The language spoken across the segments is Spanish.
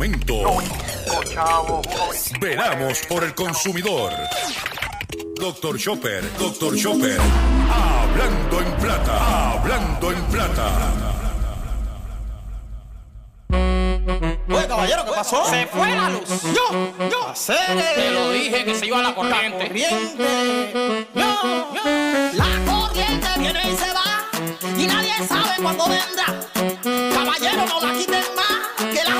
momento. Veramos por el consumidor. Doctor Chopper, Doctor Chopper. Hablando en plata, hablando en plata. Oye, caballero, ¿qué pasó? Se fue la luz. Yo, yo. Hacer. Te lo dije que se iba la corriente. Corriente. Yo, yo. La corriente viene y se va y nadie sabe cuándo vendrá. Caballero, no la quiten más, que la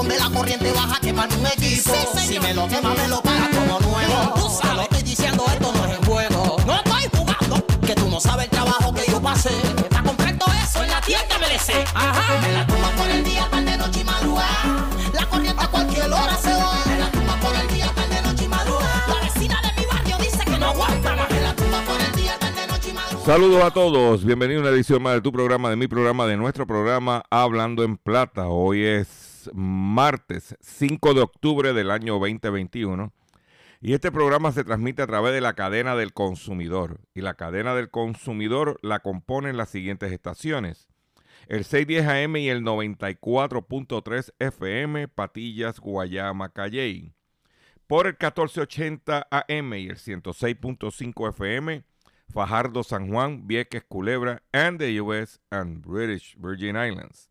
ese kitipón de la corriente vas a quemar un equipo. Sí. Si me lo quema, me lo paga como nuevo. Tú Te sabes. lo estoy diciendo, esto no es en juego. No estoy jugando. Que tú no sabes el trabajo que yo pasé. Para comprar todo eso en la tienda MLC. Ajá. Me la tumba por el día, tarde, noche y madrugada. La corriente a cualquier hora se va. Me la tumba por el día, tarde, noche y madrugada. La vecina de mi barrio dice que no aguanta más. Me la tumba por el día, tarde, noche y madrugada. Saludos a todos, bienvenidos a una edición más de tu programa, de mi programa, de nuestro programa Hablando en Plata. Hoy es martes 5 de octubre del año 2021 y este programa se transmite a través de la cadena del consumidor. Y la cadena del consumidor la componen las siguientes estaciones. El 610 AM y el 94.3 FM, Patillas, Guayama, Calley. Por el 1480 AM y el 106.5 FM, Fajardo, San Juan, Vieques, Culebra, and the US and British Virgin Islands.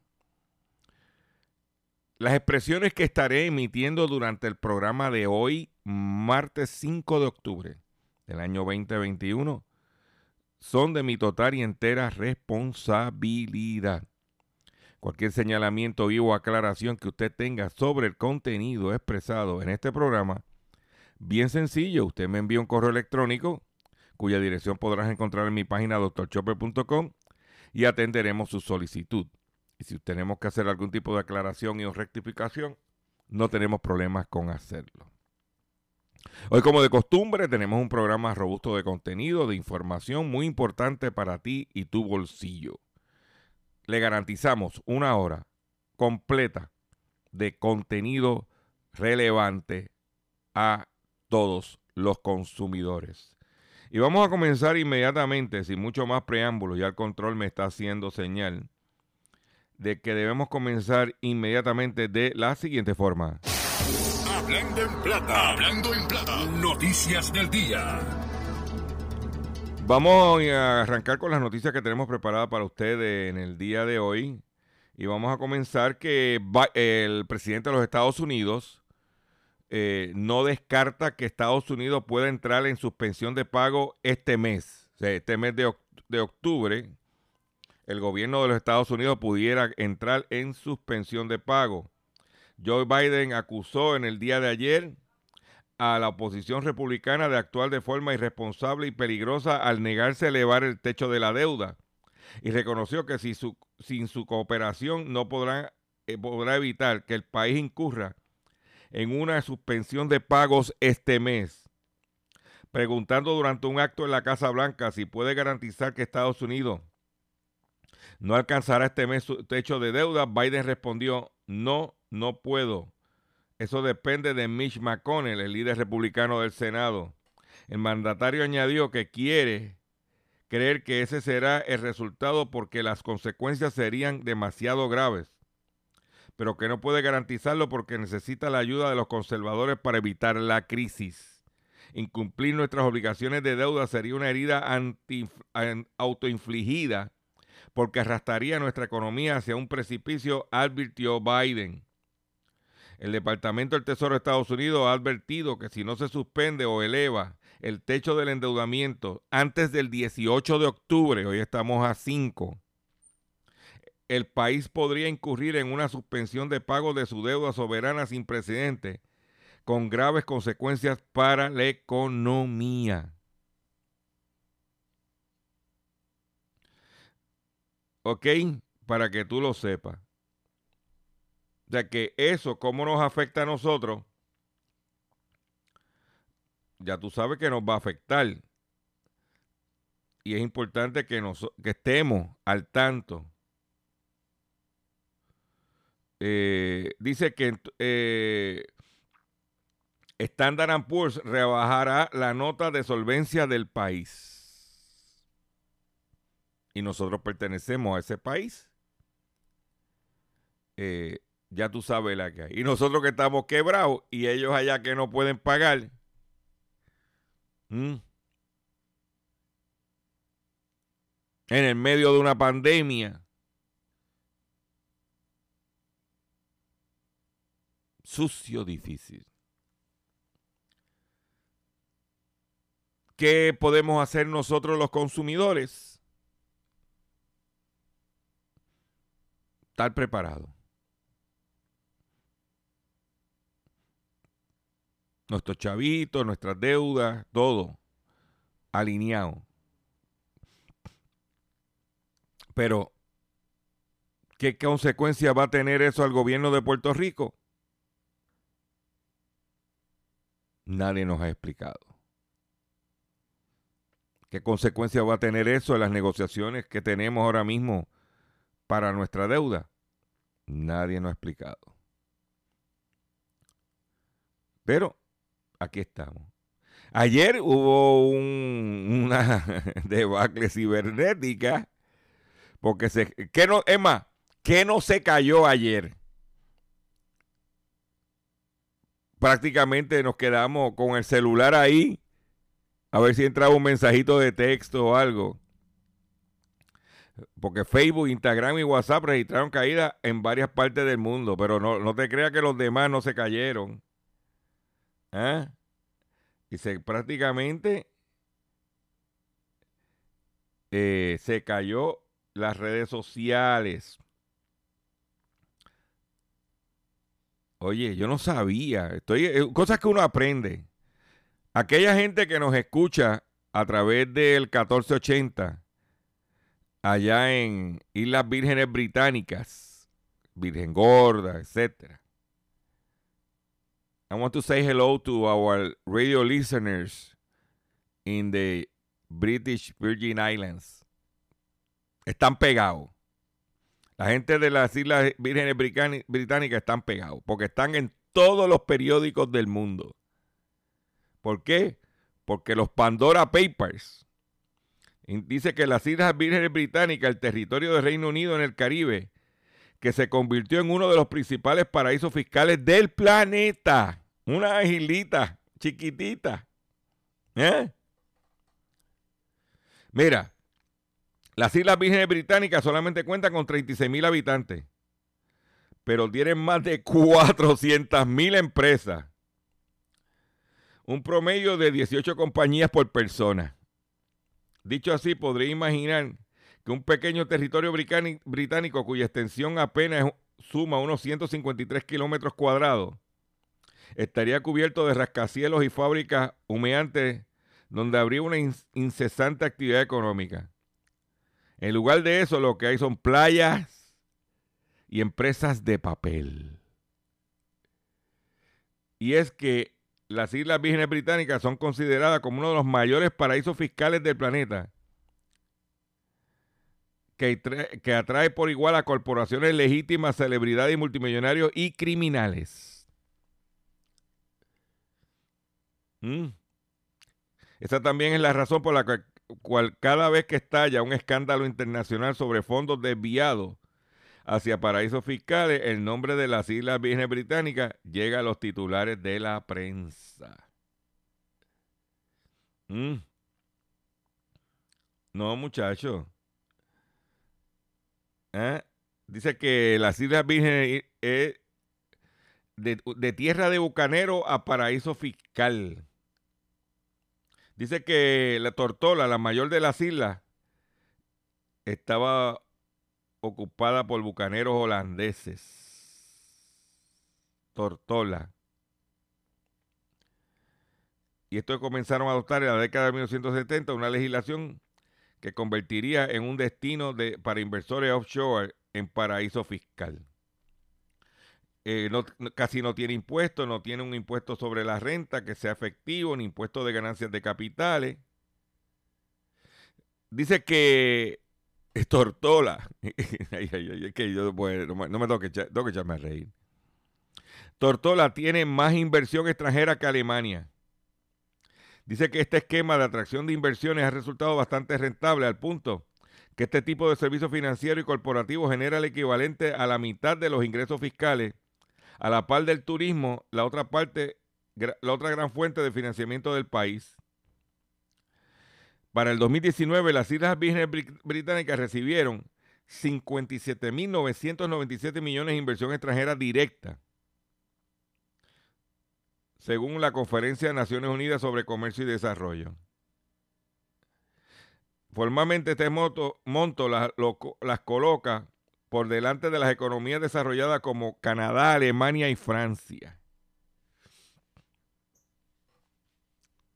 Las expresiones que estaré emitiendo durante el programa de hoy, martes 5 de octubre del año 2021, son de mi total y entera responsabilidad. Cualquier señalamiento o aclaración que usted tenga sobre el contenido expresado en este programa, bien sencillo, usted me envía un correo electrónico cuya dirección podrás encontrar en mi página drchopper.com y atenderemos su solicitud. Y si tenemos que hacer algún tipo de aclaración y o rectificación, no tenemos problemas con hacerlo. Hoy, como de costumbre, tenemos un programa robusto de contenido, de información muy importante para ti y tu bolsillo. Le garantizamos una hora completa de contenido relevante a todos los consumidores. Y vamos a comenzar inmediatamente, sin mucho más preámbulo, ya el control me está haciendo señal de que debemos comenzar inmediatamente de la siguiente forma. Hablando en plata, hablando en plata. Noticias del día. Vamos a arrancar con las noticias que tenemos preparadas para ustedes en el día de hoy. Y vamos a comenzar que el presidente de los Estados Unidos eh, no descarta que Estados Unidos pueda entrar en suspensión de pago este mes. O sea, este mes de, de octubre, el gobierno de los Estados Unidos pudiera entrar en suspensión de pago. Joe Biden acusó en el día de ayer a la oposición republicana de actuar de forma irresponsable y peligrosa al negarse a elevar el techo de la deuda y reconoció que si sin su cooperación no eh, podrá evitar que el país incurra en una suspensión de pagos este mes. Preguntando durante un acto en la Casa Blanca si puede garantizar que Estados Unidos no alcanzará este mes su techo de deuda, Biden respondió, no, no puedo. Eso depende de Mitch McConnell, el líder republicano del Senado. El mandatario añadió que quiere creer que ese será el resultado porque las consecuencias serían demasiado graves. pero que no puede garantizarlo porque necesita la ayuda de los conservadores para evitar la crisis. Incumplir nuestras obligaciones de deuda sería una herida autoinfligida porque arrastraría nuestra economía hacia un precipicio, advirtió Biden. El Departamento del Tesoro de Estados Unidos ha advertido que si no se suspende o eleva el techo del endeudamiento antes del 18 de octubre, hoy estamos a 5, el país podría incurrir en una suspensión de pago de su deuda soberana sin precedentes, con graves consecuencias para la economía. ¿Ok? Para que tú lo sepas. O sea que eso, ¿cómo nos afecta a nosotros? Ya tú sabes que nos va a afectar. Y es importante que, nos, que estemos al tanto eh, dice que eh, Standard Poor's rebajará la nota de solvencia del país. Y nosotros pertenecemos a ese país. Eh, ya tú sabes la que hay. Y nosotros que estamos quebrados y ellos allá que no pueden pagar. En el medio de una pandemia. sucio, difícil. ¿Qué podemos hacer nosotros los consumidores? Estar preparados. Nuestros chavitos, nuestras deudas, todo alineado. Pero, ¿qué consecuencia va a tener eso al gobierno de Puerto Rico? Nadie nos ha explicado. ¿Qué consecuencia va a tener eso en las negociaciones que tenemos ahora mismo para nuestra deuda? Nadie nos ha explicado. Pero aquí estamos. Ayer hubo una debacle cibernética porque se que no es más, que no se cayó ayer prácticamente nos quedamos con el celular ahí a ver si entraba un mensajito de texto o algo. Porque Facebook, Instagram y WhatsApp registraron caídas en varias partes del mundo, pero no, te creas que los demás no se cayeron. ¿Ah? Y se prácticamente eh, se cayó las redes sociales. Oye, yo no sabía. Estoy, eh, cosas que uno aprende. Aquella gente que nos escucha a través del 1480, allá en Islas Vírgenes Británicas, Virgen Gorda, etc. I want to say hello to our radio listeners in the British Virgin Islands. Están pegados. La gente de las Islas Vírgenes Británicas están pegados porque están en todos los periódicos del mundo. ¿Por qué? Porque los Pandora Papers dice que las Islas Vírgenes Británicas, el territorio del Reino Unido en el Caribe, que se convirtió en uno de los principales paraísos fiscales del planeta. Una islita chiquitita. ¿Eh? Mira, las Islas Vírgenes Británicas solamente cuentan con 36 mil habitantes, pero tienen más de 400 mil empresas. Un promedio de 18 compañías por persona. Dicho así, podría imaginar que un pequeño territorio británico cuya extensión apenas suma unos 153 kilómetros cuadrados estaría cubierto de rascacielos y fábricas humeantes donde habría una incesante actividad económica. En lugar de eso, lo que hay son playas y empresas de papel. Y es que las Islas Vírgenes Británicas son consideradas como uno de los mayores paraísos fiscales del planeta, que, atrae por igual a corporaciones legítimas, celebridades y multimillonarios y criminales. Mm. Esa también es la razón por la que cual cada vez que estalla un escándalo internacional sobre fondos desviados hacia paraísos fiscales, el nombre de las Islas Vírgenes Británicas llega a los titulares de la prensa. Mm. No, muchacho. ¿Eh? Dice que las Islas Vírgenes es de, de tierra de bucanero a paraíso fiscal. Dice que la Tortola, la mayor de las islas, estaba ocupada por bucaneros holandeses. Tortola. Y esto comenzaron a adoptar en la década de 1970 una legislación que convertiría en un destino de, para inversores offshore en paraíso fiscal. Eh, casi no tiene impuestos, no tiene un impuesto sobre la renta que sea efectivo, ni impuesto de ganancias de capitales. Dice que Tortola. ay, ay, ay, que yo no, me, no tengo que echarme a reír. Tortola tiene más inversión extranjera que Alemania. Dice que este esquema de atracción de inversiones ha resultado bastante rentable al punto que este tipo de servicio financiero y corporativo genera el equivalente a la mitad de los ingresos fiscales, a la par del turismo, la otra parte, la otra gran fuente de financiamiento del país. Para el 2019, las Islas Vírgenes Británicas recibieron 57.997 millones de inversión extranjera directa según la Conferencia de Naciones Unidas sobre Comercio y Desarrollo. Formalmente este monto, las coloca por delante de las economías desarrolladas como Canadá, Alemania y Francia.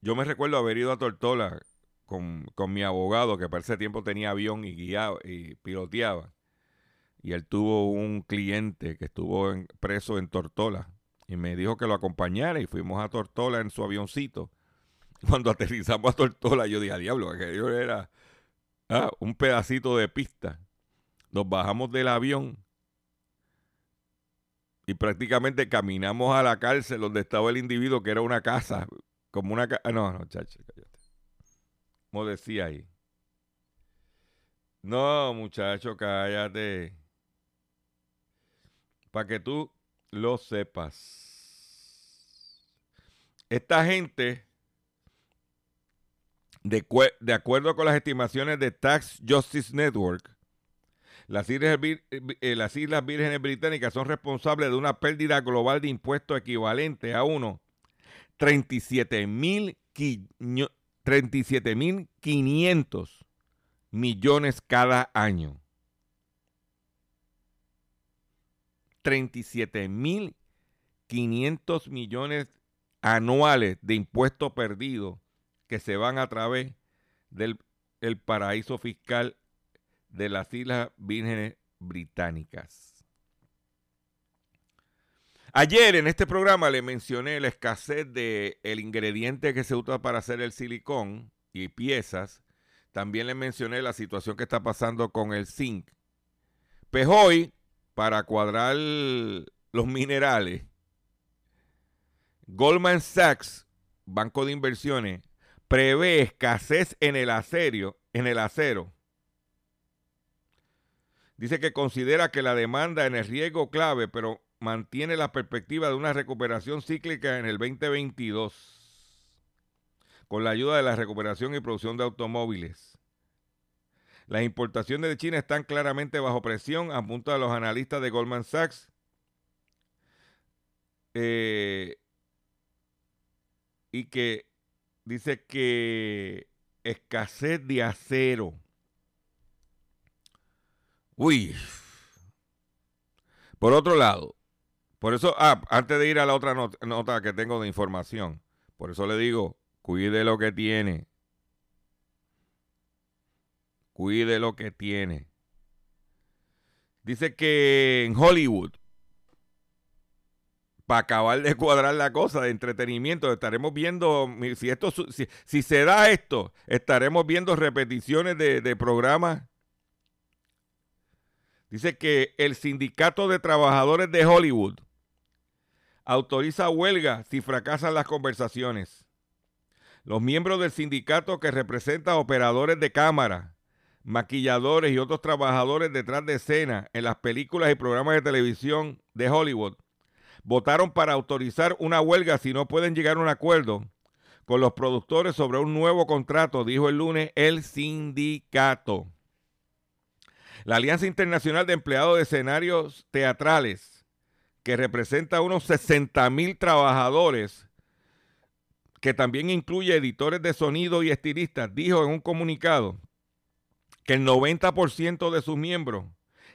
Yo me recuerdo haber ido a Tortola con, con mi abogado, que para ese tiempo tenía avión y guiaba y piloteaba. Y él tuvo un cliente que estuvo preso en Tortola y me dijo que lo acompañara y fuimos a Tortola en su avioncito. Cuando aterrizamos a Tortola, yo dije, a diablo, aquello era ah, un pedacito de pista. Nos bajamos del avión y prácticamente caminamos a la cárcel donde estaba el individuo, que era una casa, como una casa. No, no, chacho, cállate. Como decía ahí. No, muchacho, cállate. Para que tú lo sepas. Esta gente, de, acuerdo con las estimaciones de Tax Justice Network, las islas, eh, las islas Vírgenes Británicas son responsables de una pérdida global de impuestos equivalente a uno 37 mil 500 millones cada año. 37.500 millones anuales de impuestos perdidos que se van a través del el paraíso fiscal de las Islas Vírgenes Británicas. Ayer en este programa le mencioné la escasez del el ingrediente que se usa para hacer el silicón y piezas. También le mencioné la situación que está pasando con el zinc. Pues hoy para cuadrar los minerales, Goldman Sachs, banco de inversiones, prevé escasez en el acero, en el acero. Dice que considera que la demanda en el riesgo clave, pero mantiene la perspectiva de una recuperación cíclica en el 2022, con la ayuda de la recuperación y producción de automóviles. Las importaciones de China están claramente bajo presión, apunta a los analistas de Goldman Sachs. Eh, y que dice que escasez de acero. Uy. Por otro lado, por eso, ah, antes de ir a la otra nota, que tengo de información, por eso le digo, cuide lo que tiene cuide lo que tiene. Dice que en Hollywood, para acabar de cuadrar la cosa de entretenimiento, estaremos viendo, si, esto, si, si se da esto, estaremos viendo repeticiones de, de programas. Dice que el sindicato de trabajadores de Hollywood autoriza huelga si fracasan las conversaciones. Los miembros del sindicato que representa operadores de cámara, maquilladores y otros trabajadores detrás de escena en las películas y programas de televisión de Hollywood votaron para autorizar una huelga si no pueden llegar a un acuerdo con los productores sobre un nuevo contrato, dijo el lunes el sindicato. La Alianza Internacional de Empleados de Escenarios Teatrales, que representa a unos 60 mil trabajadores, que también incluye editores de sonido y estilistas, dijo en un comunicado que el 90% de sus miembros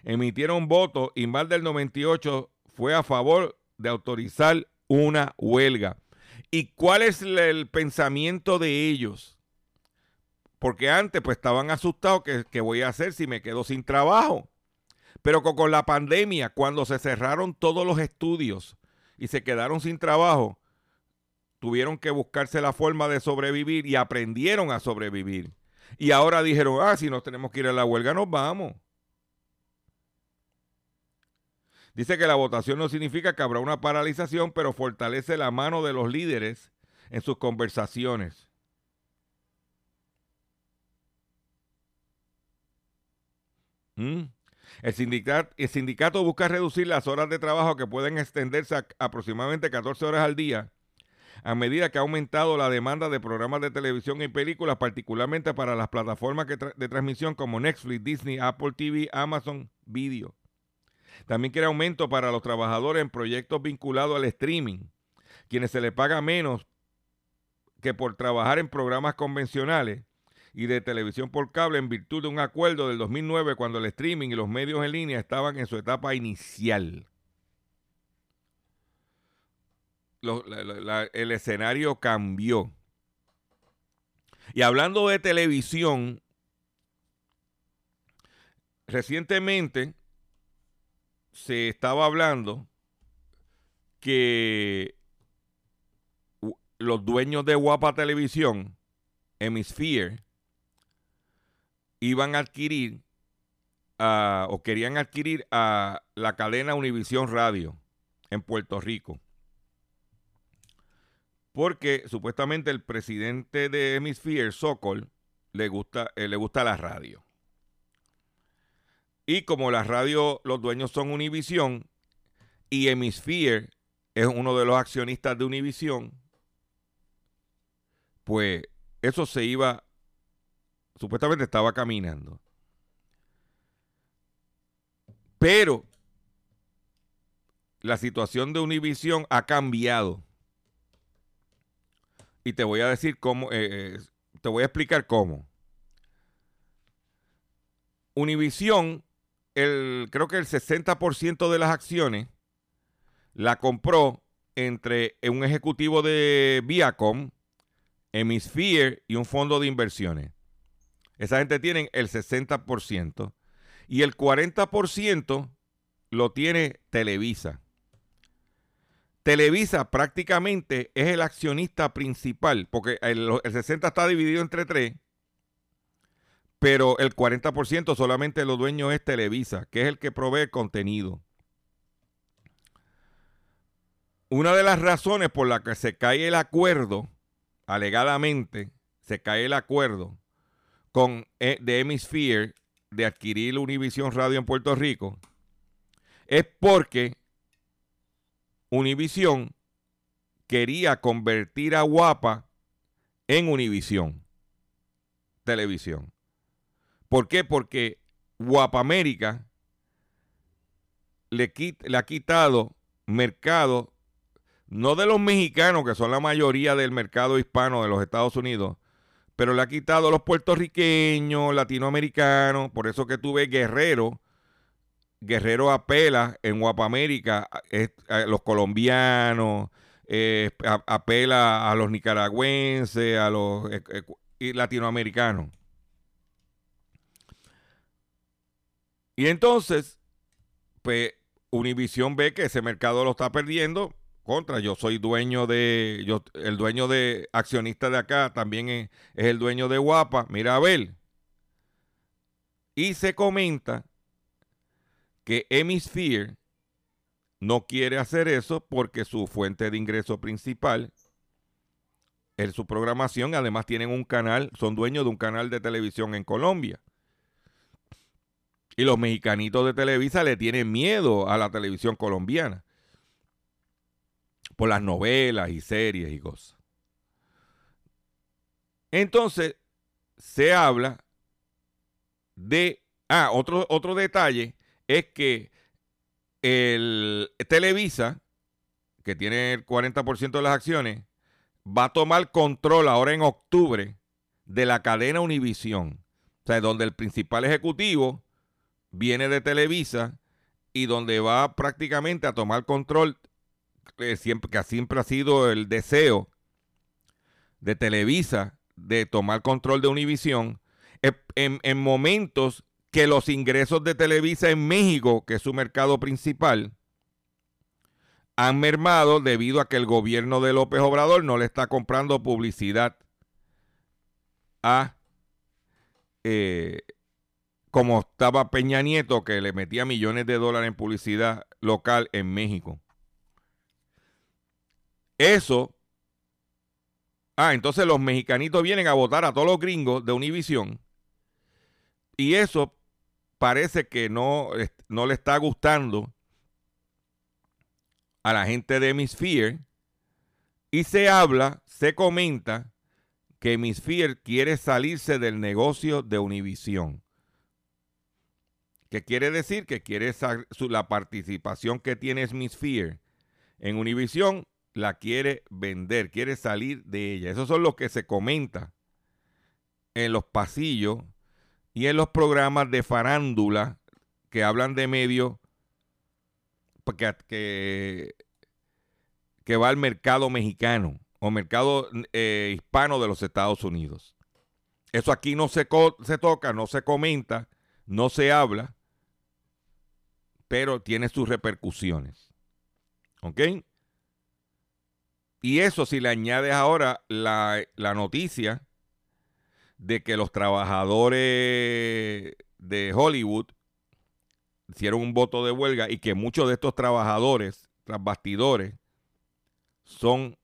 emitieron votos y más del 98% fue a favor de autorizar una huelga. ¿Y cuál es el pensamiento de ellos? Porque antes pues estaban asustados que, qué voy a hacer si me quedo sin trabajo. Pero con, la pandemia, cuando se cerraron todos los estudios y se quedaron sin trabajo, tuvieron que buscarse la forma de sobrevivir y aprendieron a sobrevivir. Y ahora dijeron, ah, si nos tenemos que ir a la huelga, nos vamos. Dice que la votación no significa que habrá una paralización, pero fortalece la mano de los líderes en sus conversaciones. ¿Mm? El, sindicato, el sindicato busca reducir las horas de trabajo que pueden extenderse a aproximadamente 14 horas al día a medida que ha aumentado la demanda de programas de televisión y películas, particularmente para las plataformas de transmisión como Netflix, Disney, Apple TV, Amazon Video. También quiere aumento para los trabajadores en proyectos vinculados al streaming, quienes se les paga menos que por trabajar en programas convencionales y de televisión por cable en virtud de un acuerdo del 2009 cuando el streaming y los medios en línea estaban en su etapa inicial. el escenario cambió. Y hablando de televisión, recientemente se estaba hablando que los dueños de Guapa Televisión, Hemisphere, iban a adquirir o querían adquirir a la cadena Univisión Radio en Puerto Rico. Porque supuestamente el presidente de Hemisphere, Sokol, le gusta, eh, le gusta la radio. Y como la radio, los dueños son Univision y Hemisphere es uno de los accionistas de Univision, pues eso se iba, supuestamente estaba caminando. Pero la situación de Univision ha cambiado. Y te voy a decir cómo, eh, eh, te voy a explicar cómo. Univision el, creo que el 60% de las acciones la compró entre un ejecutivo de Viacom, Hemisphere y un fondo de inversiones. Esa gente tiene el 60%. Y el 40% lo tiene Televisa. Televisa prácticamente es el accionista principal, porque el, el 60 está dividido entre tres pero el 40% solamente lo dueño es Televisa, que es el que provee contenido. Una de las razones por la que se cae el acuerdo, alegadamente, se cae el acuerdo con e, de Hemisphere de adquirir Univision Radio en Puerto Rico, es porque Univision quería convertir a Guapa en Univision Televisión. ¿Por qué? Porque Guapamérica le, le ha quitado mercado, no de los mexicanos, que son la mayoría del mercado hispano de los Estados Unidos, pero le ha quitado a los puertorriqueños, latinoamericanos, por eso que tuve Guerrero, Guerrero apela en Guapamérica a, los colombianos, eh, apela a los nicaragüenses, a los eh, eh, latinoamericanos. Y entonces, pues Univision ve que ese mercado lo está perdiendo. Contra, yo soy dueño de, el dueño de accionista de acá también es, el dueño de Guapa. Mira a ver. Y se comenta que Hemisphere no quiere hacer eso porque su fuente de ingreso principal es su programación. Además tienen un canal, son dueños de un canal de televisión en Colombia. Y los mexicanitos de Televisa le tienen miedo a la televisión colombiana. Por las novelas y series y cosas. Entonces, se habla de... Ah, otro, otro detalle es que el Televisa, que tiene el 40% de las acciones, va a tomar control ahora en octubre de la cadena Univisión. O sea, donde el principal ejecutivo viene de Televisa y donde va prácticamente a tomar control, siempre, que siempre ha sido el deseo de Televisa de tomar control de Univisión, en, en momentos que los ingresos de Televisa en México, que es su mercado principal, han mermado debido a que el gobierno de López Obrador no le está comprando publicidad a eh, como estaba Peña Nieto que le metía millones de dólares en publicidad local en México. Eso. Ah, entonces los mexicanitos vienen a votar a todos los gringos de Univisión. Y eso parece que no, no le está gustando a la gente de Fear. Y se habla, se comenta que Fear quiere salirse del negocio de Univisión. ¿Qué quiere decir? Que quiere la participación que tiene Fear en Univisión, la quiere vender, quiere salir de ella. Eso son lo que se comenta en los pasillos y en los programas de farándula que hablan de medios que, que, va al mercado mexicano o mercado eh, hispano de los Estados Unidos. Eso aquí no se, se toca, no se comenta, no se habla, pero tiene sus repercusiones. ¿Ok? Y eso si le añades ahora la, la noticia de que los trabajadores de Hollywood hicieron un voto de huelga y que muchos de estos trabajadores, tras bastidores, son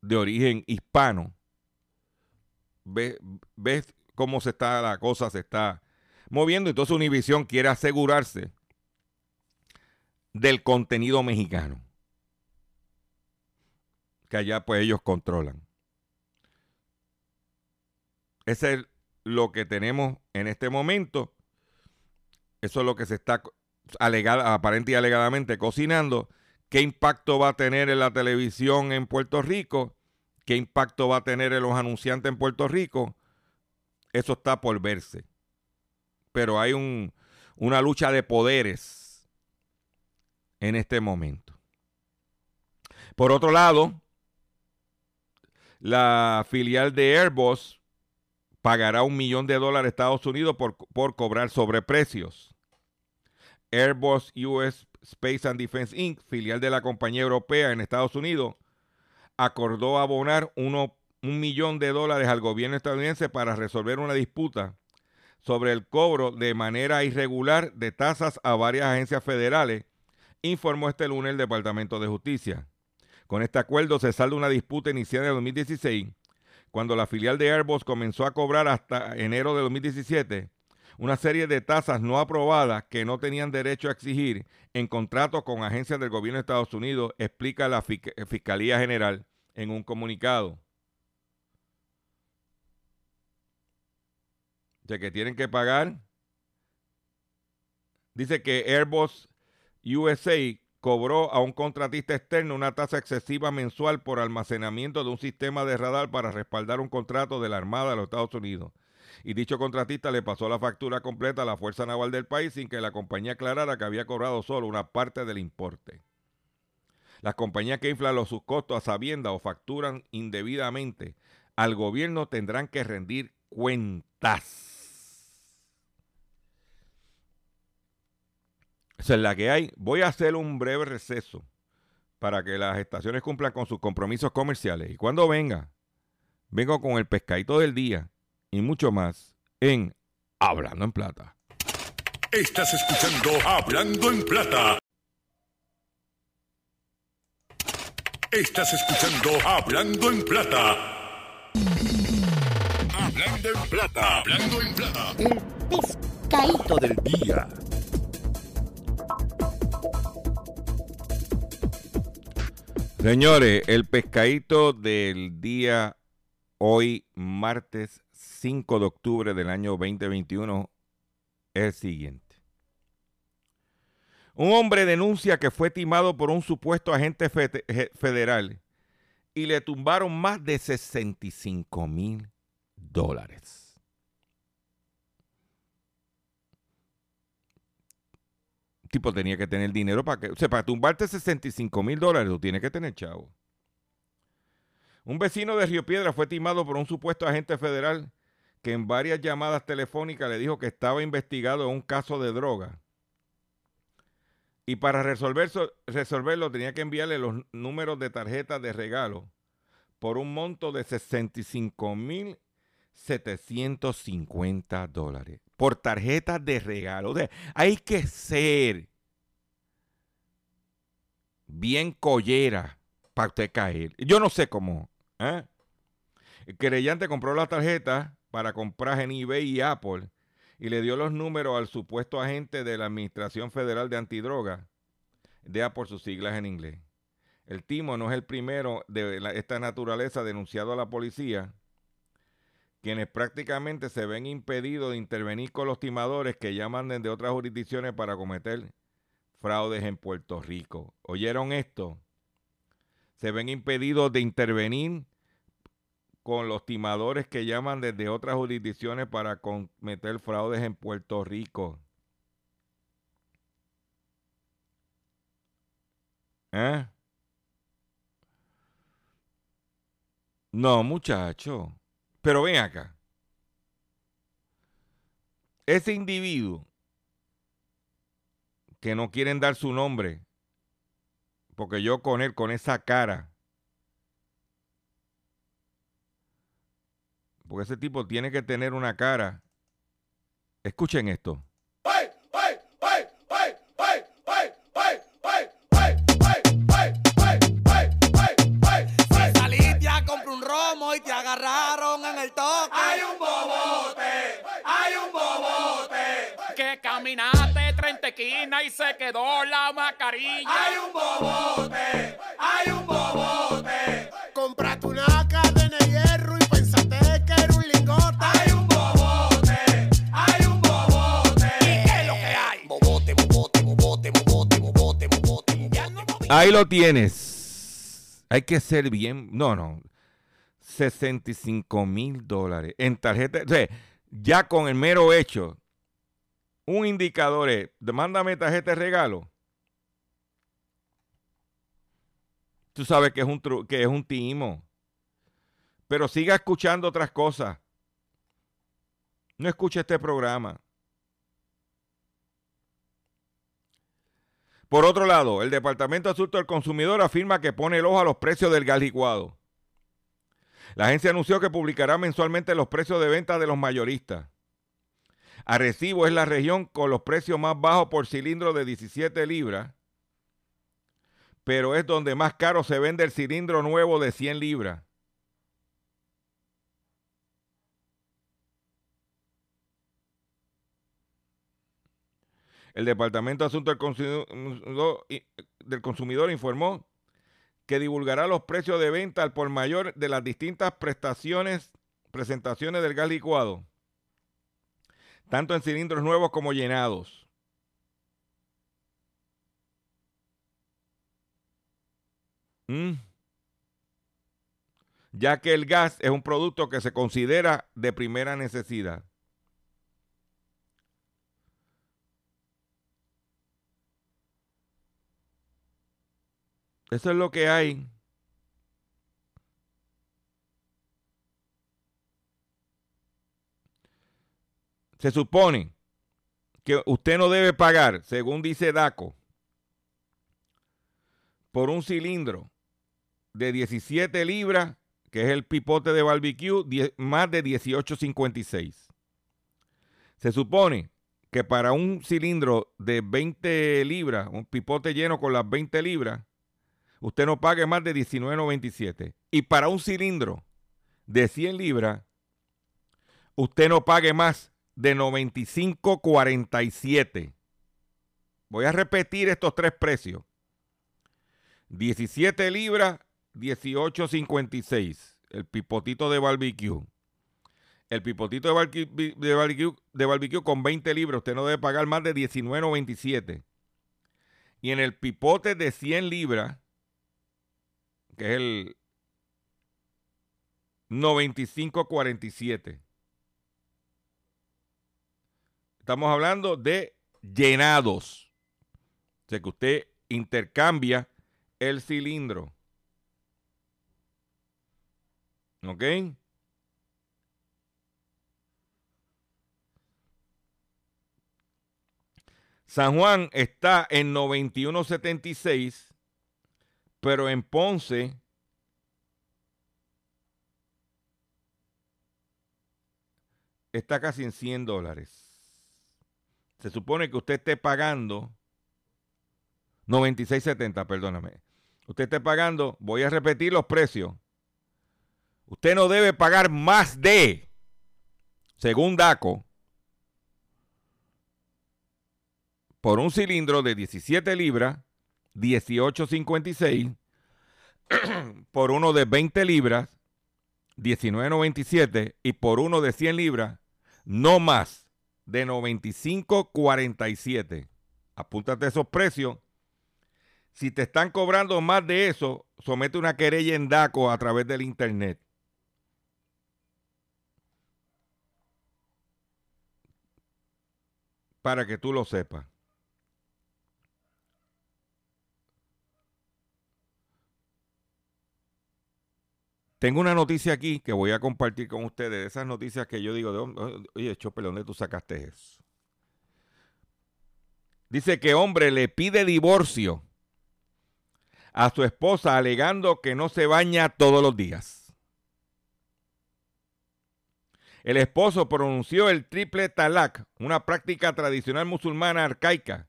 de origen hispano. ¿Ves, ¿Ves cómo se está la cosa? Se está moviendo. Entonces Univision quiere asegurarse del contenido mexicano. Que allá pues ellos controlan. Ese es lo que tenemos en este momento. Eso es lo que se está alegada, aparente y alegadamente cocinando. ¿Qué impacto va a tener en la televisión en Puerto Rico? ¿Qué impacto va a tener en los anunciantes en Puerto Rico? Eso está por verse. Pero hay una lucha de poderes en este momento. Por otro lado, la filial de Airbus pagará un millón de dólares a Estados Unidos por, por cobrar sobreprecios. Airbus US Space and Defense Inc., filial de la compañía europea en Estados Unidos, acordó abonar uno, un millón de dólares al gobierno estadounidense para resolver una disputa sobre el cobro de manera irregular de tasas a varias agencias federales, informó este lunes el Departamento de Justicia. Con este acuerdo se salda una disputa iniciada en 2016 cuando la filial de Airbus comenzó a cobrar hasta enero de 2017 una serie de tasas no aprobadas que no tenían derecho a exigir en contrato con agencias del gobierno de Estados Unidos, explica la Fiscalía General en un comunicado. De que tienen que pagar. Dice que Airbus USA cobró a un contratista externo una tasa excesiva mensual por almacenamiento de un sistema de radar para respaldar un contrato de la Armada de los Estados Unidos. Y dicho contratista le pasó la factura completa a la Fuerza Naval del país sin que la compañía aclarara que había cobrado solo una parte del importe. Las compañías que inflan los sus costos a sabienda o facturan indebidamente al gobierno tendrán que rendir cuentas. Esa es la que hay. Voy a hacer un breve receso para que las estaciones cumplan con sus compromisos comerciales. Y cuando venga, vengo con el pescadito del día y mucho más en Hablando en Plata. Estás escuchando Hablando en Plata. Estás escuchando Hablando en Plata. Hablando en Plata. Hablando en Plata. El pescadito del día. Señores, el pescadito del día hoy, martes 5 de octubre del año 2021, es el siguiente. Un hombre denuncia que fue timado por un supuesto agente federal y le tumbaron más de 65 mil dólares. Tipo tenía que tener dinero para que, o sea, para tumbarte 65 mil dólares, tú tienes que tener chavo. Un vecino de Río Piedra fue timado por un supuesto agente federal que en varias llamadas telefónicas le dijo que estaba investigado en un caso de droga. Y para resolver so- resolverlo tenía que enviarle los números de tarjetas de regalo por un monto de 65 mil 750 dólares. Por tarjetas de regalo. O hay que ser bien collera para usted caer. Yo no sé cómo. ¿eh? El querellante compró la tarjeta para comprar en eBay y Apple y le dio los números al supuesto agente de la Administración Federal de Antidroga, DEA por sus siglas en inglés. El timo no es el primero de esta naturaleza denunciado a la policía, quienes prácticamente se ven impedidos de intervenir con los timadores que llaman desde otras jurisdicciones para cometer fraudes en Puerto Rico. ¿Oyeron esto? Se ven impedidos de intervenir con los timadores que llaman desde otras jurisdicciones para cometer fraudes en Puerto Rico. ¿Eh? No, muchacho. Pero ven acá. Ese individuo que no quieren dar su nombre, porque yo con él, con esa cara, porque ese tipo tiene que tener una cara. Escuchen esto. Caminaste 30 esquinas y se quedó la mascarilla. Hay un bobote, hay un bobote. Compraste una cadena de hierro y pensaste que era un lingote. Hay un bobote, hay un bobote. ¿Qué es lo que hay? Bobote, bobote, bobote, bobote, bobote, bobote, bobote. Ahí lo tienes. Hay que ser bien. No, no. 65 mil dólares en tarjeta. O sea, ya con el mero hecho, un indicador es: mándame tarjeta de regalo. Tú sabes que es un, que es un timo. Pero siga escuchando otras cosas. No escuche este programa. Por otro lado, el Departamento de Asuntos del Consumidor afirma que pone el ojo a los precios del gas licuado. La agencia anunció que publicará mensualmente los precios de venta de los mayoristas. Arecibo es la región con los precios más bajos por cilindro de 17 libras, pero es donde más caro se vende el cilindro nuevo de 100 libras. El Departamento de Asuntos del Consumidor, del Consumidor informó que divulgará los precios de venta al por mayor de las distintas prestaciones, presentaciones del gas licuado, tanto en cilindros nuevos como llenados. Mm. Ya que el gas es un producto que se considera de primera necesidad. Eso es lo que hay. Se supone que usted no debe pagar, según dice DACO, por un cilindro de 17 libras, que es el pipote de barbecue, más de 18.56. Se supone que para un cilindro de 20 libras, un pipote lleno con las 20 libras, usted no pague más de 19.97. Y para un cilindro de 100 libras, usted no pague más de 95.47. Voy a repetir estos tres precios. 17 libras, 18.56. El pipotito de barbecue. El pipotito de barbecue, de barbecue, de barbecue con 20 libras, usted no debe pagar más de 19.97. Y en el pipote de 100 libras, que es el 95.47. Estamos hablando de llenados. O sea que usted intercambia el cilindro. ¿Ok? San Juan está en 91.76, pero en Ponce está casi en 100 dólares. Se supone que usted esté pagando 96.70, perdóname. Usted esté pagando, voy a repetir los precios. Usted no debe pagar más de, según DACO, por un cilindro de 17 libras, 18.56, por uno de 20 libras, 19.97, y por uno de 100 libras, no más de 95.47. Apúntate esos precios. Si te están cobrando más de eso, somete una querella en DACO a través del internet. Para que tú lo sepas. Tengo una noticia aquí que voy a compartir con ustedes, esas noticias que yo digo, de, oye, Chopper, ¿dónde tú sacaste eso? Dice que hombre le pide divorcio a su esposa alegando que no se baña todos los días. El esposo pronunció el triple talak, una práctica tradicional musulmana arcaica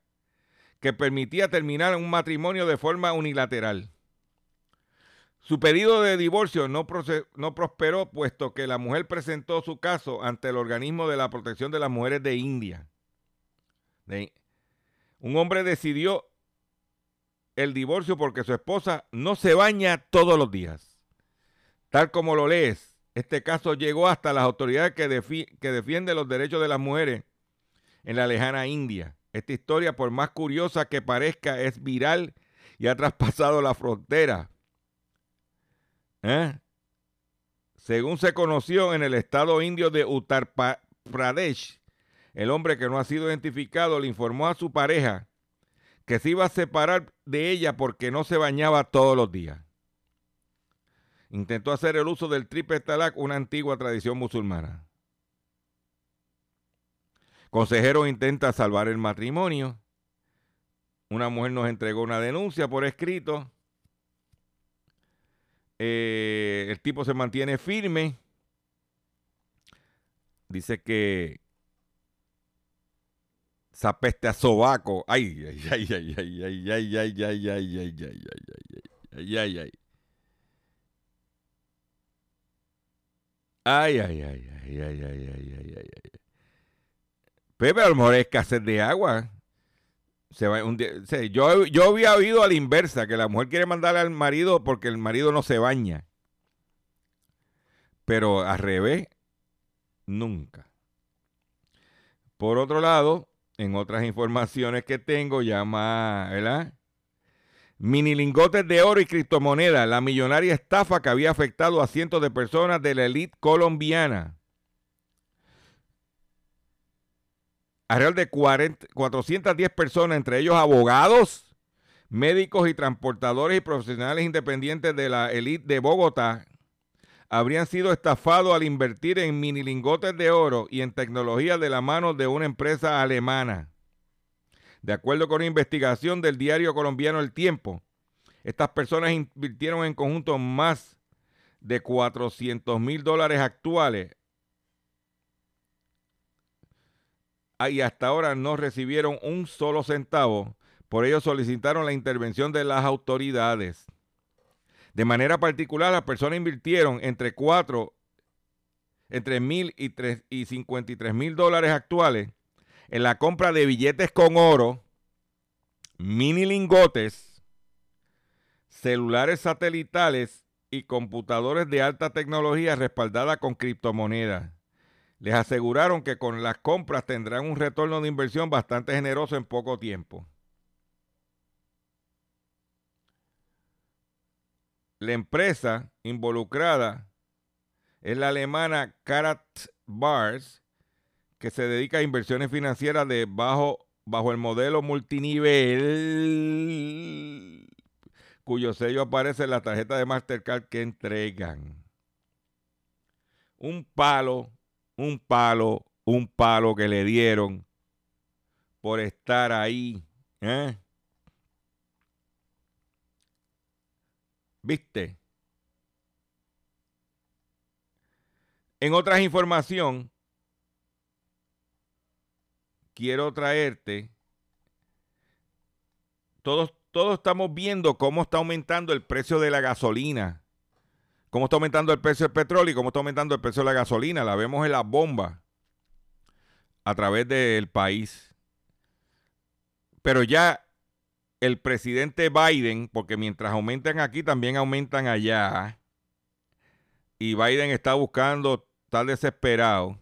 que permitía terminar un matrimonio de forma unilateral. Su pedido de divorcio no, no, prosperó puesto que la mujer presentó su caso ante el organismo de la protección de las mujeres de India. un hombre decidió el divorcio porque su esposa no se baña todos los días. Tal como lo lees, este caso llegó hasta las autoridades que, que defienden los derechos de las mujeres en la lejana India. Esta historia, por más curiosa que parezca, es viral y ha traspasado la frontera ¿Eh? Según se conoció en el estado indio de Uttar Pradesh, el hombre que no ha sido identificado le informó a su pareja que se iba a separar de ella porque no se bañaba todos los días. Intentó hacer el uso del triple talak, una antigua tradición musulmana. Consejero intenta salvar el matrimonio. Una mujer nos entregó una denuncia por escrito eh, el tipo se mantiene firme. Dice que zapeste a sobaco. Ay, ay, ay, ay, ay, ay, ay, ay, ay, ay, ay, ay, ay, ay, ay, ay. Ay, ay, ay, ay, ay, ay, ay, ay, ay, ay. Pepe, a lo mejor es escasez de agua. Se va un yo, yo había oído a la inversa, que la mujer quiere mandarle al marido porque el marido no se baña. Pero al revés, nunca. Por otro lado, en otras informaciones que tengo, ya más, ¿verdad? Mini lingotes de oro y criptomonedas, la millonaria estafa que había afectado a cientos de personas de la élite colombiana. Alrededor de 410 personas, entre ellos abogados, médicos y transportadores y profesionales independientes de la élite de Bogotá, habrían sido estafados al invertir en mini lingotes de oro y en tecnología de la mano de una empresa alemana. De acuerdo con una investigación del diario colombiano El Tiempo, estas personas invirtieron en conjunto más de 400 mil dólares actuales Ah, y hasta ahora no recibieron un solo centavo. Por ello solicitaron la intervención de las autoridades. De manera particular, las personas invirtieron entre 4 entre mil y, y 53 mil dólares actuales en la compra de billetes con oro, mini lingotes, celulares satelitales y computadores de alta tecnología respaldada con criptomonedas. Les aseguraron que con las compras tendrán un retorno de inversión bastante generoso en poco tiempo. La empresa involucrada es la alemana Karat Bars, que se dedica a inversiones financieras de bajo, bajo el modelo multinivel, cuyo sello aparece en la tarjeta de Mastercard que entregan. Un palo, un palo, un palo que le dieron por estar ahí. ¿eh? ¿Viste? En otras información, quiero traerte, todos, todos estamos viendo cómo está aumentando el precio de la gasolina, cómo está aumentando el precio del petróleo y cómo está aumentando el precio de la gasolina. La vemos en las bombas a través del país. Pero ya el presidente Biden, porque mientras aumentan aquí, también aumentan allá. Y Biden está buscando, está desesperado.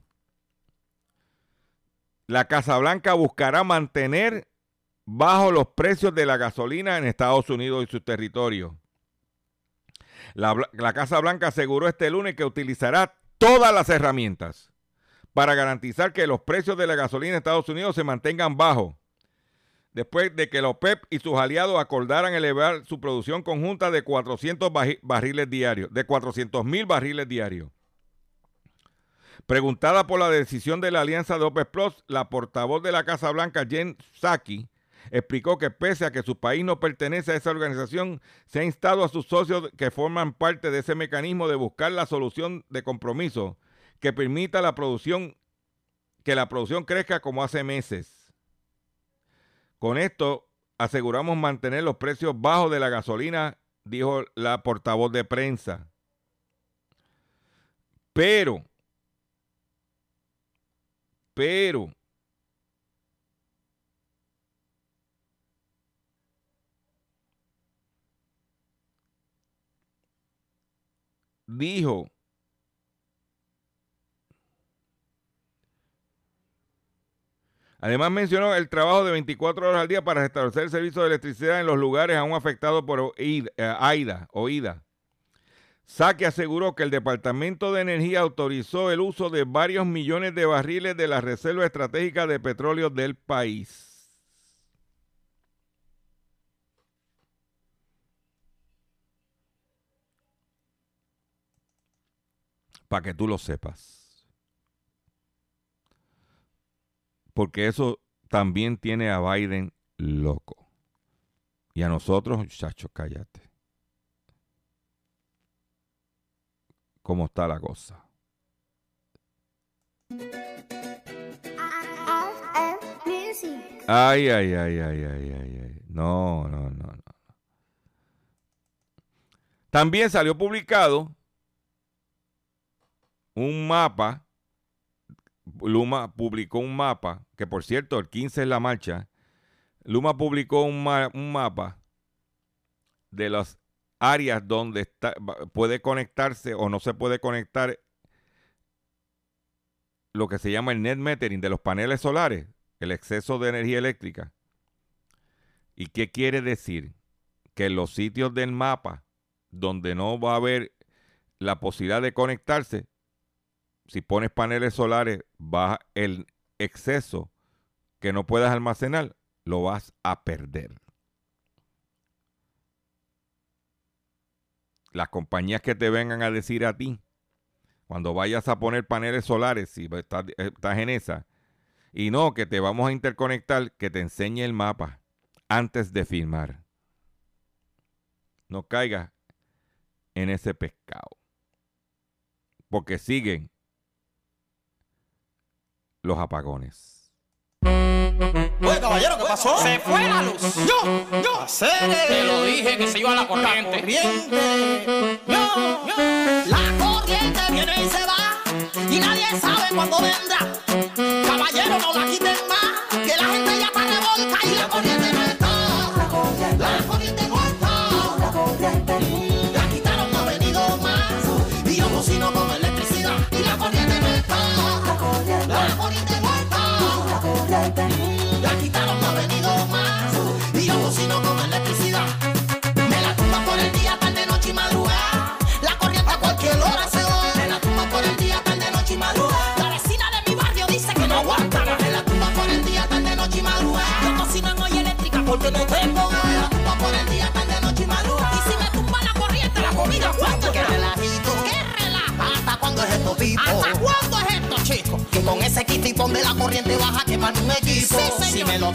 La Casa Blanca buscará mantener bajo los precios de la gasolina en Estados Unidos y sus territorios. La, Casa Blanca aseguró este lunes que utilizará todas las herramientas para garantizar que los precios de la gasolina en Estados Unidos se mantengan bajos después de que la OPEP y sus aliados acordaran elevar su producción conjunta de 400 baji- barriles diarios, de 400 mil barriles diarios. Preguntada por la decisión de la alianza de OPEP Plus, la portavoz de la Casa Blanca, Jen Psaki, explicó que pese a que su país no pertenece a esa organización, se ha instado a sus socios que forman parte de ese mecanismo de buscar la solución de compromiso que permita la producción, que la producción crezca como hace meses. Con esto aseguramos mantener los precios bajos de la gasolina, dijo la portavoz de prensa. Pero, pero, dijo Además mencionó el trabajo de 24 horas al día para restablecer el servicio de electricidad en los lugares aún afectados por eh, AIDA, OIDA. Saque aseguró que el Departamento de Energía autorizó el uso de varios millones de barriles de la Reserva Estratégica de Petróleo del país. Para que tú lo sepas. Porque eso también tiene a Biden loco. Y a nosotros, muchachos, cállate. ¿Cómo está la cosa? Ay, ay, ay, ay, ay, ay, ay. No, no, no, no. También salió publicado un mapa. Luma publicó un mapa, que por cierto, el 15 es la marcha. Luma publicó un, ma- un mapa de las áreas donde está, puede conectarse o no se puede conectar lo que se llama el net metering de los paneles solares, el exceso de energía eléctrica. ¿Y qué quiere decir? Que en los sitios del mapa donde no va a haber la posibilidad de conectarse, si pones paneles solares, baja el exceso que no puedas almacenar, lo vas a perder. Las compañías que te vengan a decir a ti, cuando vayas a poner paneles solares, si estás, estás en esa, y no, que te vamos a interconectar, que te enseñe el mapa antes de firmar. No caigas en ese pescado. Porque siguen los apagones. Oye, caballero, ¿qué pasó? Se fue la luz. Yo, yo, hacer Te lo dije que se iba la corriente. corriente. Yo, yo. La corriente viene y se va. Y nadie sabe cuándo vendrá. Caballero, no la quiten más, que la gente ya está revolta y la corriente no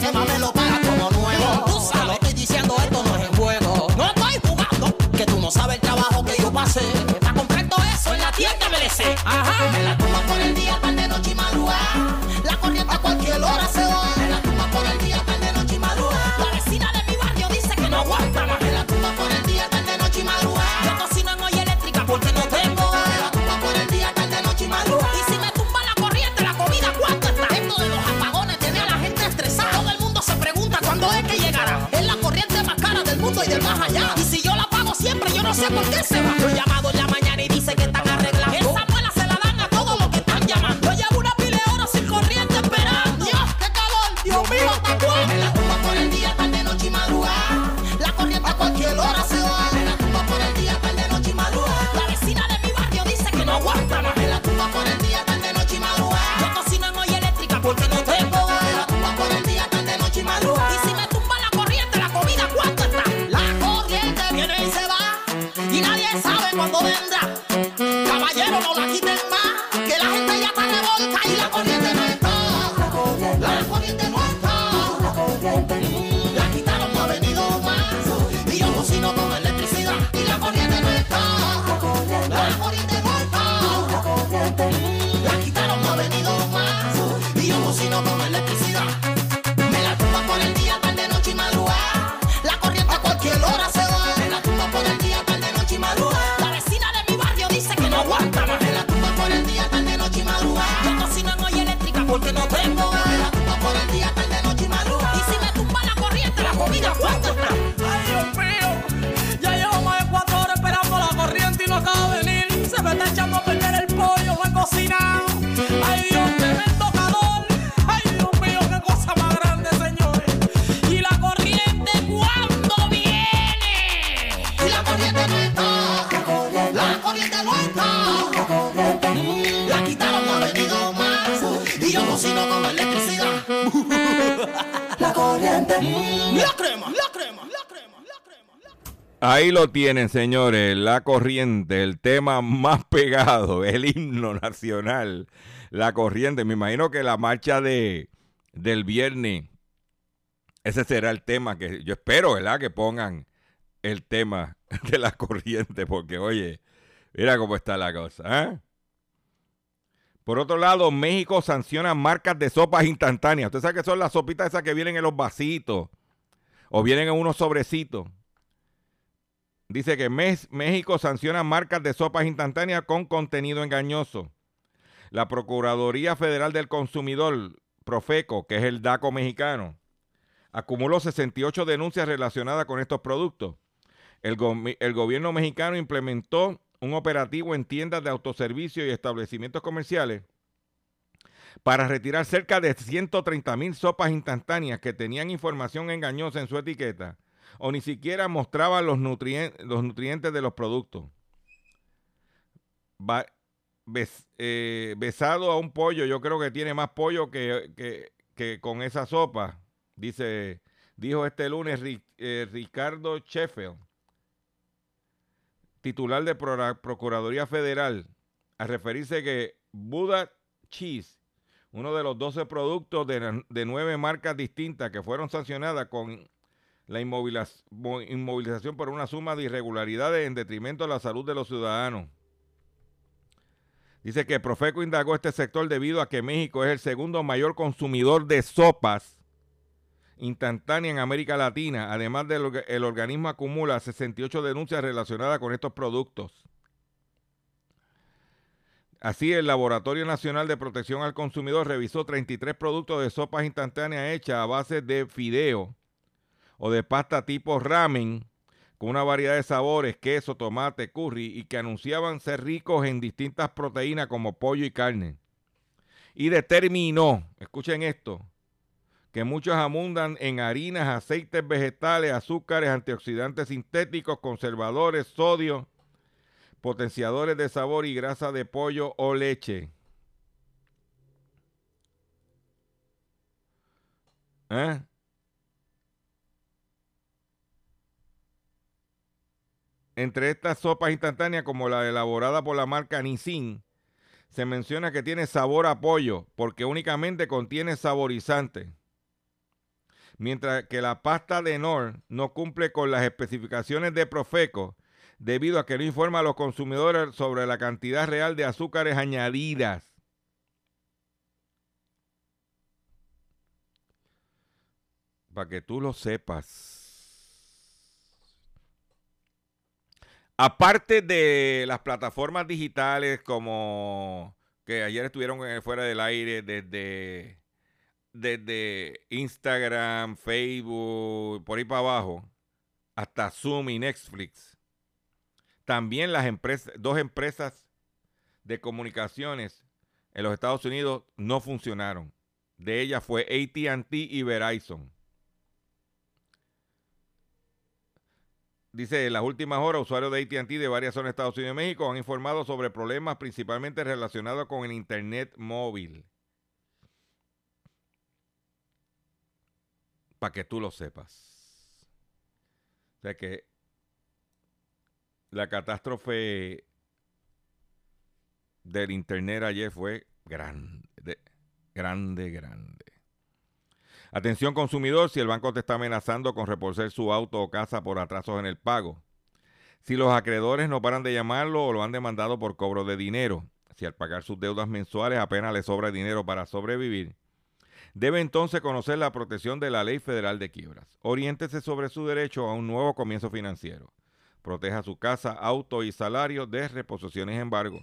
señor. Si me lo quema, me lo paga como nuevo. Tú sabes. Lo estoy diciendo, esto no es en juego. No estoy jugando. Que tú no sabes el trabajo que yo pasé. Está completo eso en la tienda MLC. Ajá. Tienen, señores, la corriente, el tema más pegado, el himno nacional, la corriente. Me imagino que la marcha de del viernes, ese será el tema que yo espero, ¿verdad? Que pongan el tema de la corriente, porque oye, mira cómo está la cosa, ¿eh? Por otro lado, México sanciona marcas de sopas instantáneas. Usted sabe que son las sopitas esas que vienen en los vasitos o vienen en unos sobrecitos. Dice que México sanciona marcas de sopas instantáneas con contenido engañoso. La Procuraduría Federal del Consumidor, Profeco, que es el DACO mexicano, acumuló 68 denuncias relacionadas con estos productos. El gobierno mexicano implementó un operativo en tiendas de autoservicio y establecimientos comerciales para retirar cerca de 130 mil sopas instantáneas que tenían información engañosa en su etiqueta o ni siquiera mostraban los, los nutrientes de los productos. Eh, besado a un pollo, yo creo que tiene más pollo que, que- que con esa sopa, dice, dijo este lunes eh, Ricardo Sheffield, titular de Prora- Procuraduría Federal, a referirse que Buddha Cheese, uno de los 12 productos de, de nueve marcas distintas que fueron sancionadas con la inmoviliz- mo- inmovilización por una suma de irregularidades en detrimento de la salud de los ciudadanos. Dice que Profeco indagó este sector debido a que México es el segundo mayor consumidor de sopas instantáneas en América Latina. Además del el organismo acumula 68 denuncias relacionadas con estos productos. Así, el Laboratorio Nacional de Protección al Consumidor revisó 33 productos de sopas instantáneas hechas a base de fideo o de pasta tipo ramen con una variedad de sabores, queso, tomate, curry y que anunciaban ser ricos en distintas proteínas como pollo y carne. Y determinó, escuchen esto, que muchos abundan en harinas, aceites vegetales, azúcares, antioxidantes sintéticos, conservadores, sodio, potenciadores de sabor y grasa de pollo o leche. ¿Eh? Entre estas sopas instantáneas, como la elaborada por la marca Nissin, se menciona que tiene sabor a pollo porque únicamente contiene saborizante. Mientras que la pasta de Nor no cumple con las especificaciones de Profeco debido a que no informa a los consumidores sobre la cantidad real de azúcares añadidas. Para que tú lo sepas. Aparte de las plataformas digitales como que ayer estuvieron fuera del aire desde, desde Instagram, Facebook, por ahí para abajo, hasta Zoom y Netflix. También las empresas, dos empresas de comunicaciones en los Estados Unidos no funcionaron. De ellas fue ATT y Verizon. Dice, en las últimas horas, usuarios de ATT de varias zonas de Estados Unidos y México han informado sobre problemas principalmente relacionados con el Internet móvil. Para que tú lo sepas. O sea que la catástrofe del Internet ayer fue grande, grande, grande. Atención consumidor, si el banco te está amenazando con reposer su auto o casa por atrasos en el pago. Si los acreedores no paran de llamarlo o lo han demandado por cobro de dinero. Si al pagar sus deudas mensuales apenas le sobra dinero para sobrevivir. Debe entonces conocer la protección de la Ley Federal de Quiebras. Oriéntese sobre su derecho a un nuevo comienzo financiero. Proteja su casa, auto y salario de reposiciones embargo.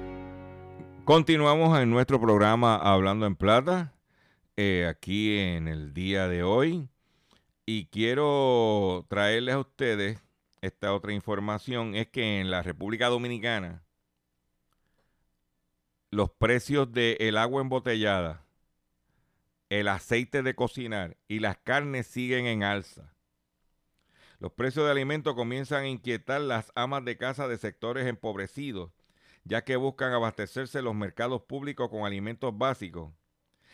Continuamos en nuestro programa Hablando en Plata, eh, aquí en el día de hoy. Y quiero traerles a ustedes esta otra información. Es que en la República Dominicana los precios del agua embotellada, el aceite de cocinar y las carnes siguen en alza. Los precios de alimentos comienzan a inquietar las amas de casa de sectores empobrecidos ya que buscan abastecerse los mercados públicos con alimentos básicos.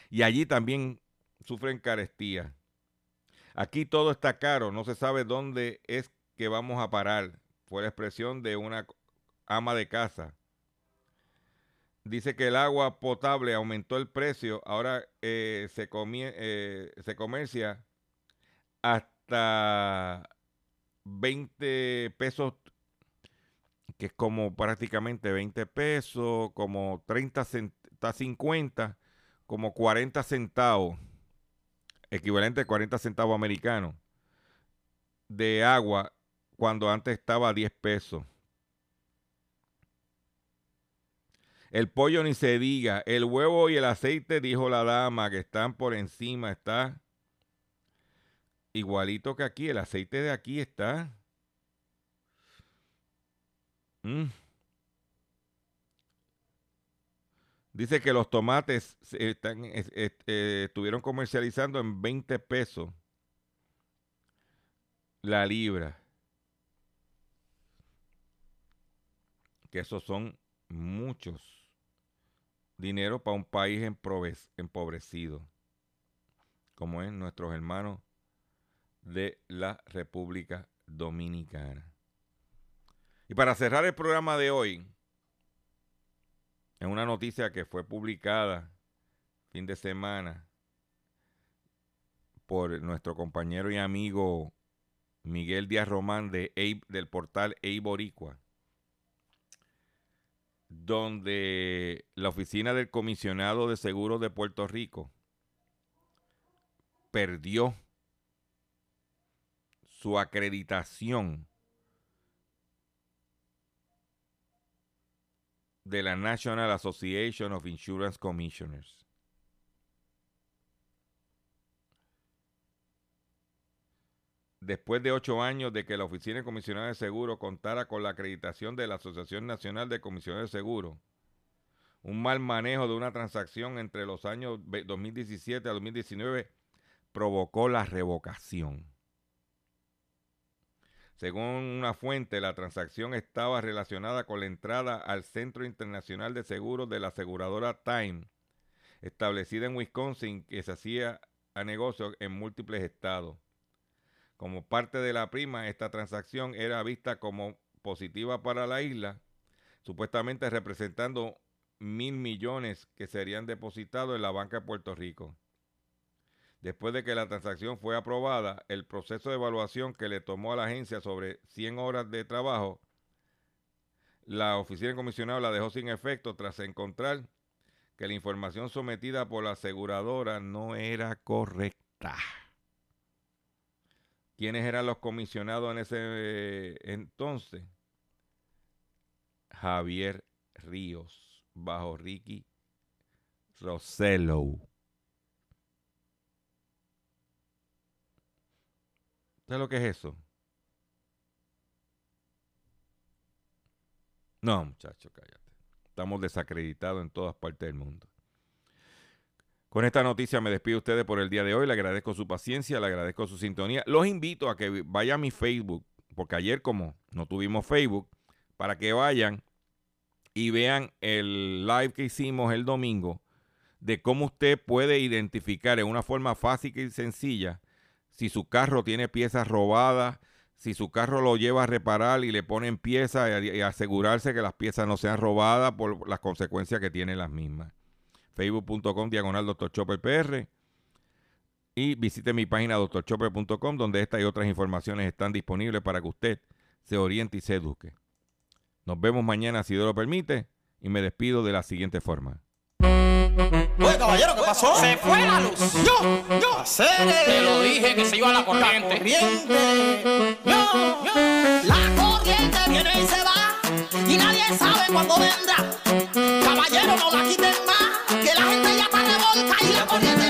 Y allí también sufren carestía. Aquí todo está caro, no se sabe dónde es que vamos a parar. Fue la expresión de una ama de casa. Dice que el agua potable aumentó el precio, ahora eh, se, eh, se comercia hasta 20 pesos que es como prácticamente 20 pesos, como 30 está 50, como 40 centavos, equivalente a 40 centavos americanos de agua cuando antes estaba a 10 pesos. El pollo ni se diga, el huevo y el aceite, dijo la dama, que están por encima, está igualito que aquí, el aceite de aquí está Mm. Dice que los tomates eh, estuvieron comercializando en 20 pesos la libra. Que esos son muchos dinero para un país empobrecido, como es nuestros hermanos de la República Dominicana. Y para cerrar el programa de hoy, en una noticia que fue publicada fin de semana por nuestro compañero y amigo Miguel Díaz Román de del portal Eiboricua, donde la oficina del comisionado de seguros de Puerto Rico perdió su acreditación de la National Association of Insurance Commissioners. Después de ocho años de que la Oficina de Comisionado de Seguro contara con la acreditación de la Asociación Nacional de Comisionados de Seguro, un mal manejo de una transacción entre los años ve- 2017 a 2019 provocó la revocación. Según una fuente, la transacción estaba relacionada con la entrada al Centro Internacional de Seguros de la aseguradora Time, establecida en Wisconsin, que se hacía a negocio en múltiples estados. Como parte de la prima, esta transacción era vista como positiva para la isla, supuestamente representando mil millones que serían depositados en la banca de Puerto Rico. Después de que la transacción fue aprobada, el proceso de evaluación que le tomó a la agencia sobre 100 horas de trabajo, la oficina de comisionado la dejó sin efecto tras encontrar que la información sometida por la aseguradora no era correcta. ¿Quiénes eran los comisionados en ese eh, entonces? Javier Ríos, bajo Ricky Rosello. ¿Sabes lo que es eso? No, muchacho, cállate. Estamos desacreditados en todas partes del mundo. Con esta noticia me despido de ustedes por el día de hoy. Le agradezco su paciencia, le agradezco su sintonía. Los invito a que vayan a mi Facebook, porque ayer como no tuvimos Facebook, para que vayan y vean el live que hicimos el domingo de cómo usted puede identificar en una forma fácil y sencilla si su carro tiene piezas robadas, si su carro lo lleva a reparar y le ponen piezas y, y asegurarse que las piezas no sean robadas por las consecuencias que tienen las mismas. Facebook.com diagonal Dr. Chopper PR y visite mi página drchopper.com donde esta y otras informaciones están disponibles para que usted se oriente y se eduque. Nos vemos mañana si Dios lo permite y me despido de la siguiente forma. Oye, caballero, ¿qué pasó? Se fue la luz. Yo, yo, hacer Te lo dije que se iba la corriente. corriente. Yo, yo. La corriente viene y se va y nadie sabe cuándo vendrá. Caballero, no la quiten más, que la gente ya está revolta y la corriente